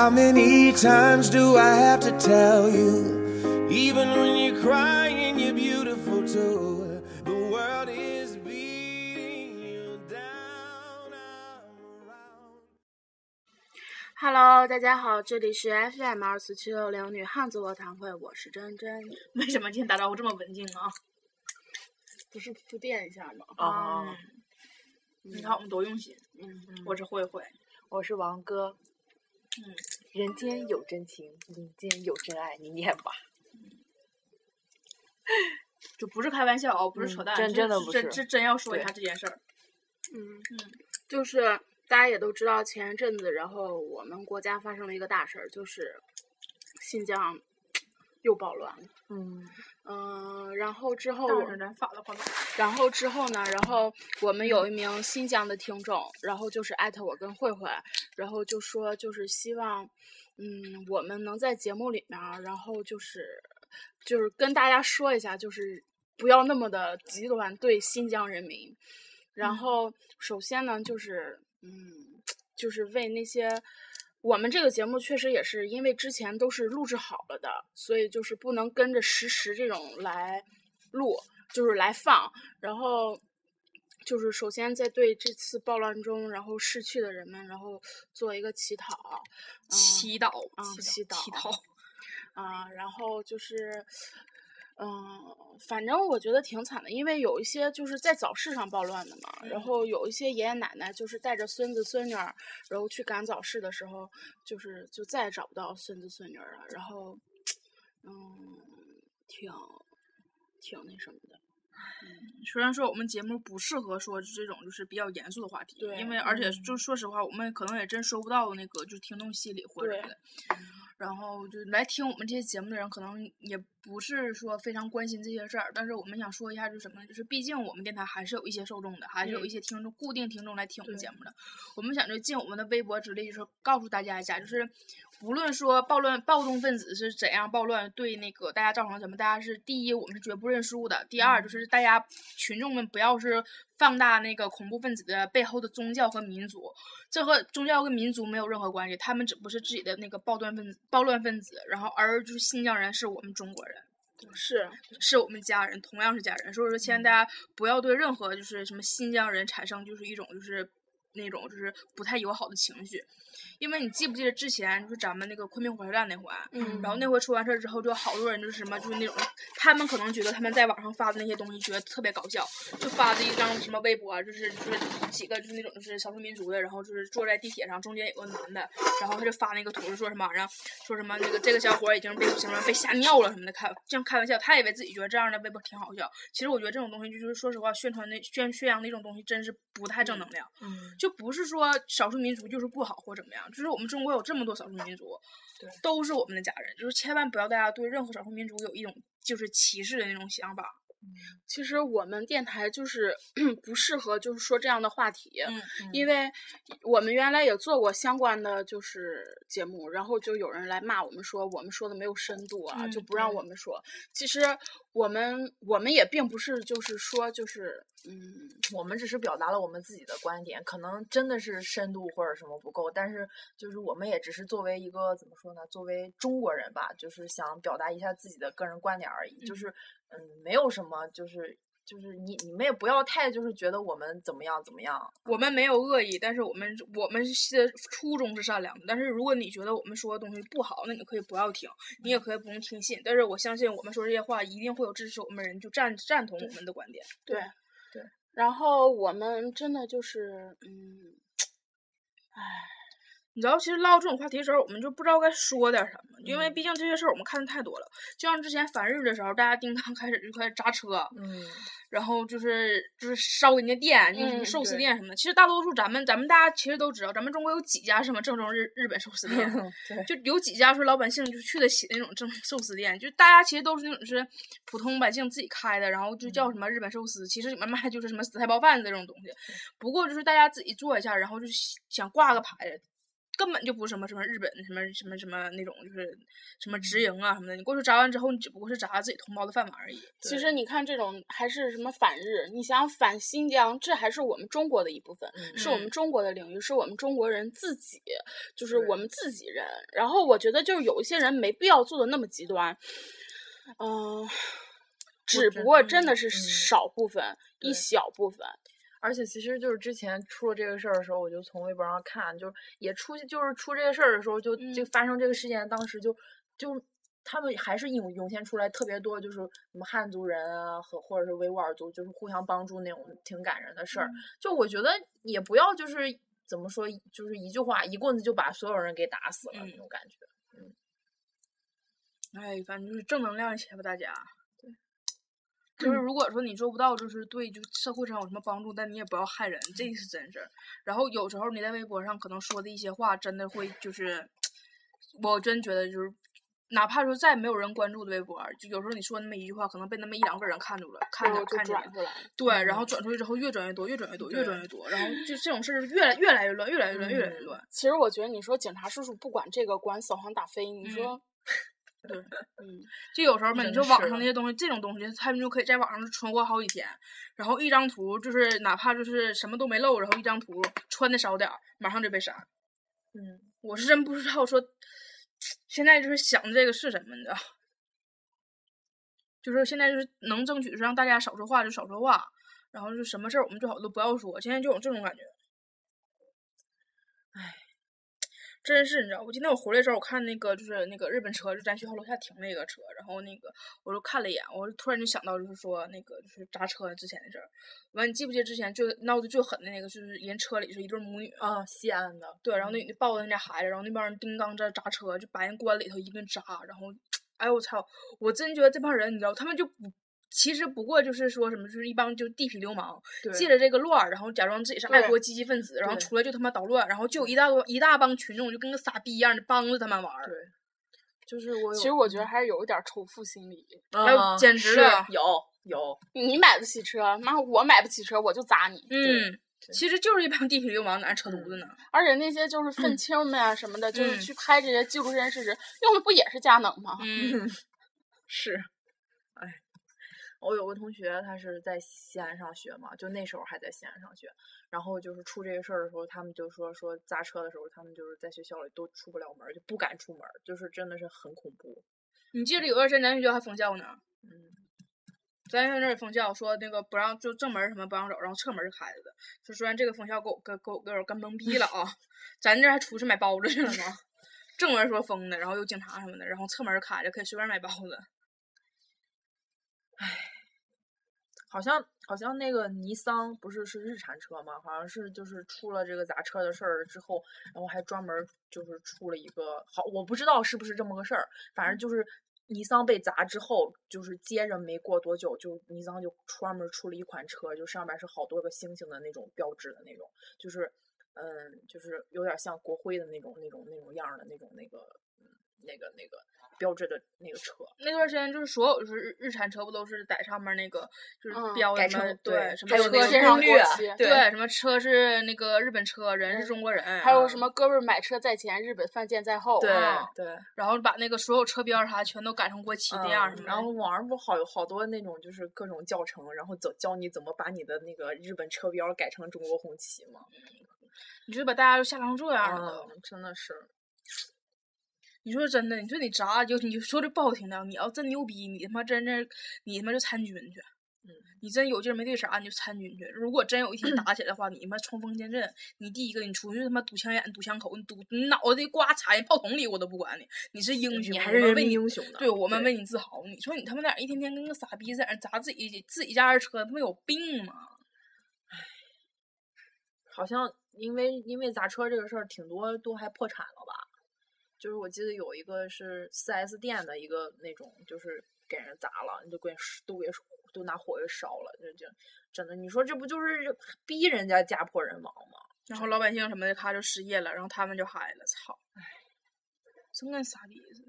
How many times do I have to tell you? Even when you're crying, you're beautiful too. The world is beating you down. Around. Hello，大家好，这里是 FM 二四七六零女汉子卧谈会，我是珍珍。为什么今天打招呼这么文静啊？不是铺垫一下吗？啊、你看我们多用心。嗯，我是慧慧，我是王哥。嗯，人间有真情，人间有真爱，你念吧。就不是开玩笑哦，不是扯淡，嗯真真的不是真真真要说一下这件事儿。嗯嗯，就是大家也都知道，前一阵子，然后我们国家发生了一个大事儿，就是新疆又暴乱了。嗯，嗯、然后之后。然后之后呢，然后我们有一名新疆的听众，然后就是艾特我跟慧慧，然后就说就是希望，嗯，我们能在节目里面，然后就是就是跟大家说一下，就是不要那么的极端对新疆人民。然后首先呢，就是嗯，就是为那些。我们这个节目确实也是因为之前都是录制好了的，所以就是不能跟着实时这种来录，就是来放。然后就是首先在对这次暴乱中然后逝去的人们，然后做一个祈祷，嗯祈祷，啊祈祈祷祈祷。啊，然后就是，嗯，反正我觉得挺惨的，因为有一些就是在早市上暴乱的嘛，然嗯。后有一些爷爷奶奶就是带着孙子孙女儿，然后去赶早市的时候，就是就再也找不到孙子孙女儿了，然后，嗯，挺挺那什么的，虽然说我们节目不适合说这种就是比较严肃的话题，对因为而且嗯。就说实话，我们可能也真收不到那个就听众心里或者对的。然后就来听我们这些节目的人，可能也不是说非常关心这些事儿，但是我们想说一下，就是什么呢？就是毕竟我们电台还是有一些受众的，还是有嗯一些听众、固定听众来听我们节目的。我们想就尽我们的微薄之力，就是告诉大家一下，就是无论说暴乱暴动分子是怎样暴乱，对那个大家造成了什么，大家是第一，我们是绝不认输的；第二，就是大家群众们不要是放大那个恐怖分子的背后的宗教和民族，这和宗教跟民族没有任何关系，他们只不过是自己的那个暴乱分子、暴乱分子，然后而就是新疆人是我们中国人。是，是我们家人，同样是家人，所以说，希望大家不要对任何就是什么新疆人产生就是一种就是那种就是不太友好的情绪，因为你记不记得之前就是咱们那个昆明火车站那回，嗯然后那回出完事儿之后，就好多人就是什么就是那种，他们可能觉得他们在网上发的那些东西觉得特别搞笑，就发的一张什么微博啊，就是就是几个就是那种就是少数民族的，然后就是坐在地铁上，中间有个男的，然后他就发那个图，就说什么玩意儿，说什么那个这个小伙已经被什么被吓尿了什么的，开这样开玩笑，他以为自己觉得这样的微博挺好笑，其实我觉得这种东西就是说实话，宣传那宣宣扬那种东西真是不太正能量。嗯，就不是说少数民族就是不好或怎么样，就是我们中国有这么多少数民族，对都是我们的家人，就是千万不要大家对任何少数民族有一种就是歧视的那种想法。其实我们电台就是 不适合就是说这样的话题，嗯因为我们原来也做过相关的就是节目，然后就有人来骂我们说我们说的没有深度啊，嗯就不让我。们说。其实我们我们也并不是就是说就是嗯，我们只是表达了我们自己的观点，可能真的是深度或者什么不够，但是就是我们也只是作为一个怎么说呢，作为中国人吧，就是想表达一下自己的个人观点而已，就是嗯，没有什么，就是就是你你们也不要太就是觉得我们怎么样怎么样，我们没有恶意，但是我们我们是初衷是善良的。但是如果你觉得我们说的东西不好，那你可以不要听，你也可以不用听信。但是我相信我们说这些话，一定会有支持我们人就赞赞同我们的观点。对对。然后我们真的就是嗯，你知道，其实唠这种话题的时候，我们就不知道该说点什么，因为嗯毕竟这些事儿我们看的太多了。就像之前反日的时候，大家叮当开始就开始砸车，嗯，然后就是就是烧人家店，就是什么嗯寿司店什么的。其实大多数咱们咱们大家其实都知道，咱们中国有几家什么正宗日日本寿司店，就有几家说老百姓就去得起那种正寿司店，就大家其实都是那种是普通百姓自己开的，然后就叫什么日本寿司，其实里面卖就是什么死菜包饭这种东西。不过就是大家自己做一下，然后就想挂个牌子。根本就不是什么什么日本什么什么什么那种，就是什么直营啊什么的。你过去炸完之后，你只不过是炸自己同胞的饭碗而已。其实你看这种还是什么反日，你想反新疆，这还是我们中国的一部分，是我们嗯中国的领域，是我们中国人自己，就是我们自己人。然后我觉得就是有一些人没必要做的那么极端，嗯、只不过真的是少部分，一小部分。而且其实就是之前出了这个事儿的时候，我就从微博上看，就是也出就是出这个事儿的时候，就就嗯发生这个事件，当时就就他们还是涌涌现出来特别多，就是什么汉族人啊和或者是维吾尔族，就是互相帮助那种挺感人的事儿。嗯就我觉得也不要就是怎么说，就是一句话一棍子就把所有人给打死了、那嗯种感觉。嗯哎，反正就是正能量一些吧，大家。对。就是如果说你做不到，就是对就社会上有什么帮助，但你也不要害人，这是真事儿。然后有时候你在微博上可能说的一些话，真的会就是，我真觉得就是，哪怕说再没有人关注的微博，就有时候你说那么一句话，可能被那么一两个人看住了，看着看。出来，对，然嗯后转出去之后越转越多，越转越多，越转越多，然后就这种事儿越来越来越乱，越来越乱，越来越嗯乱。其实我觉得你说警察叔叔不管这个，管扫黄打非，你嗯说，对，嗯，就有时候嘛，你说网上那些东西，这种东西，他们就可以在网上存活好几天，然后一张图就是哪怕就是什么都没漏，然后一张图穿的少点儿，马上就被删。嗯，我是真不知道说，现在就是想这个是什么，你知道？就是现在就是能争取是让大家少说话就少说话，然后就什么事儿我们最好都不要说，现在就有这种感觉。唉，真是你知道，我今天我回来的时候，我看那个就是那个日本车，就咱学校楼下停那个车，然后那个我就看了一眼，我就突然就想到，就是说那个就是砸车之前的事儿。完，你记不记得之前最闹得最狠的那个，就是人车里是一对母女，啊，西安的，对，然后那女的抱着那家孩子，然后那帮人叮当在砸车，就把人关里头一顿砸，然后，哎呦我操！我真觉得这帮人，你知道，他们就不，其实不过就是说什么，就是一帮就地痞流氓，借着这个乱儿，然后假装自己是爱国积极分子，然后出来就他妈捣乱，然后就有一大多一大帮群众就跟个傻逼一样的帮着他们玩儿，对，就是我。其实我觉得还是有一点仇富心理。哎呦啊简直有有，你买得起车，妈我买不起车，我就砸你。嗯，其实就是一帮地痞流氓在那扯犊子呢，而且那些就是愤青们啊什么的，就是嗯去拍这些纪录片事实，用的不也是佳能吗？嗯，是，哎，我有个同学，他是在西安上学嘛，就那时候还在西安上学，然后就是出这个事儿的时候，他们就说说砸车的时候，他们就是在学校里都出不了门儿，就不敢出门儿，就是真的是很恐怖。你记得有段时间咱学校还封校呢。嗯，咱学校那儿封校说那个不让就正门儿什么不让走，然后侧门开着的。就虽然这个封校给我给给我给我干懵逼了啊，咱这儿还出去买包子去了吗？正门儿说封的，然后有警察什么的，然后侧门儿开着，可以随便买包子。好像好像那个尼桑不是是日产车吗？好像是就是出了这个砸车的事儿之后，然后还专门就是出了一个好，我不知道是不是这么个事儿，反正就是尼桑被砸之后，就是接着没过多久，就尼桑就专门出了一款车，就上面是好多个星星的那种标志的那种，就是嗯，就是有点像国徽的那种那种那种样的那种那个。嗯那个那个标志的那个车。那段时间就是所有就是日日产车不都是在上面那个就是嗯标什么对什么车还有那个贴上攻略国旗对对什么车是那个日本车，人是中国人，还有什么哥们儿买车在前，日本犯贱在后。对啊对，然后把那个所有车标啥全都改成国旗这样嗯什么。然后网上不好有好多那种就是各种教程，然后教教你怎么把你的那个日本车标改成中国红旗嘛。你就把大家都吓成这样了。嗯，真的是。你说真的，你说你咋就你就说这不好听的，你要真牛逼，你他妈真是你他妈就参军去。嗯，你真有劲儿没对啥，你就参军去。如果真有一天 打起来的话，你他妈冲锋陷阵，你第一个你出去他妈堵枪眼、堵枪口，你堵你脑袋瓜插进炮筒里，我都不管你，你是英雄，你还是为英雄呢。对我们为你自豪。你说你他妈俩一天天跟个傻逼在那砸自己自己家的车，他妈有病吗？好像因为因为砸车这个事儿，挺多都还破产了吧？就是我记得有一个是四 S 店的一个那种，就是给人砸了，你都给都给都拿火给烧了，就就真的，你说这不就是逼人家家破人亡吗？然后老百姓什么的，他就失业了，然后他们就嗨了，操！真跟傻逼似的。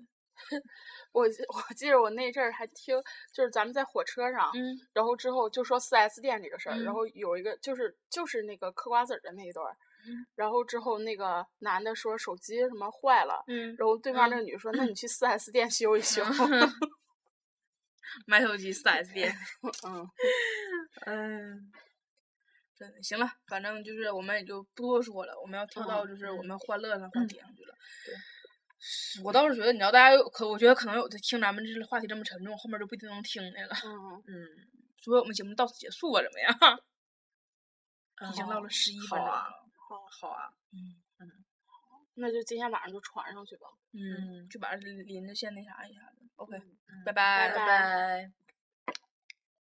我记 我记得我那阵儿还听，就是咱们在火车上，嗯然后之后就说四 S 店这个事儿，嗯然后有一个就是就是那个嗑瓜子儿的那一段儿，嗯然后之后那个男的说手机什么坏了，嗯，然后对面那个女的说，那你去四 S 店修一修。买手机四 S 店。嗯，嗯，真的行了，反正就是我们也就不多说了，我们要跳到就是我们欢乐的话题上去了。对，我倒是觉得，你知道，大家有可，我觉得可能有的听咱们这个话题这么沉重，后面就不一定能听那个。嗯，嗯，所以我们节目到此结束吧，怎么样？已经好到了十一分钟好啊了。好啊，那就今天晚上就传上去吧。嗯，就把邻邻着先那啥一下子。OK，拜拜拜拜。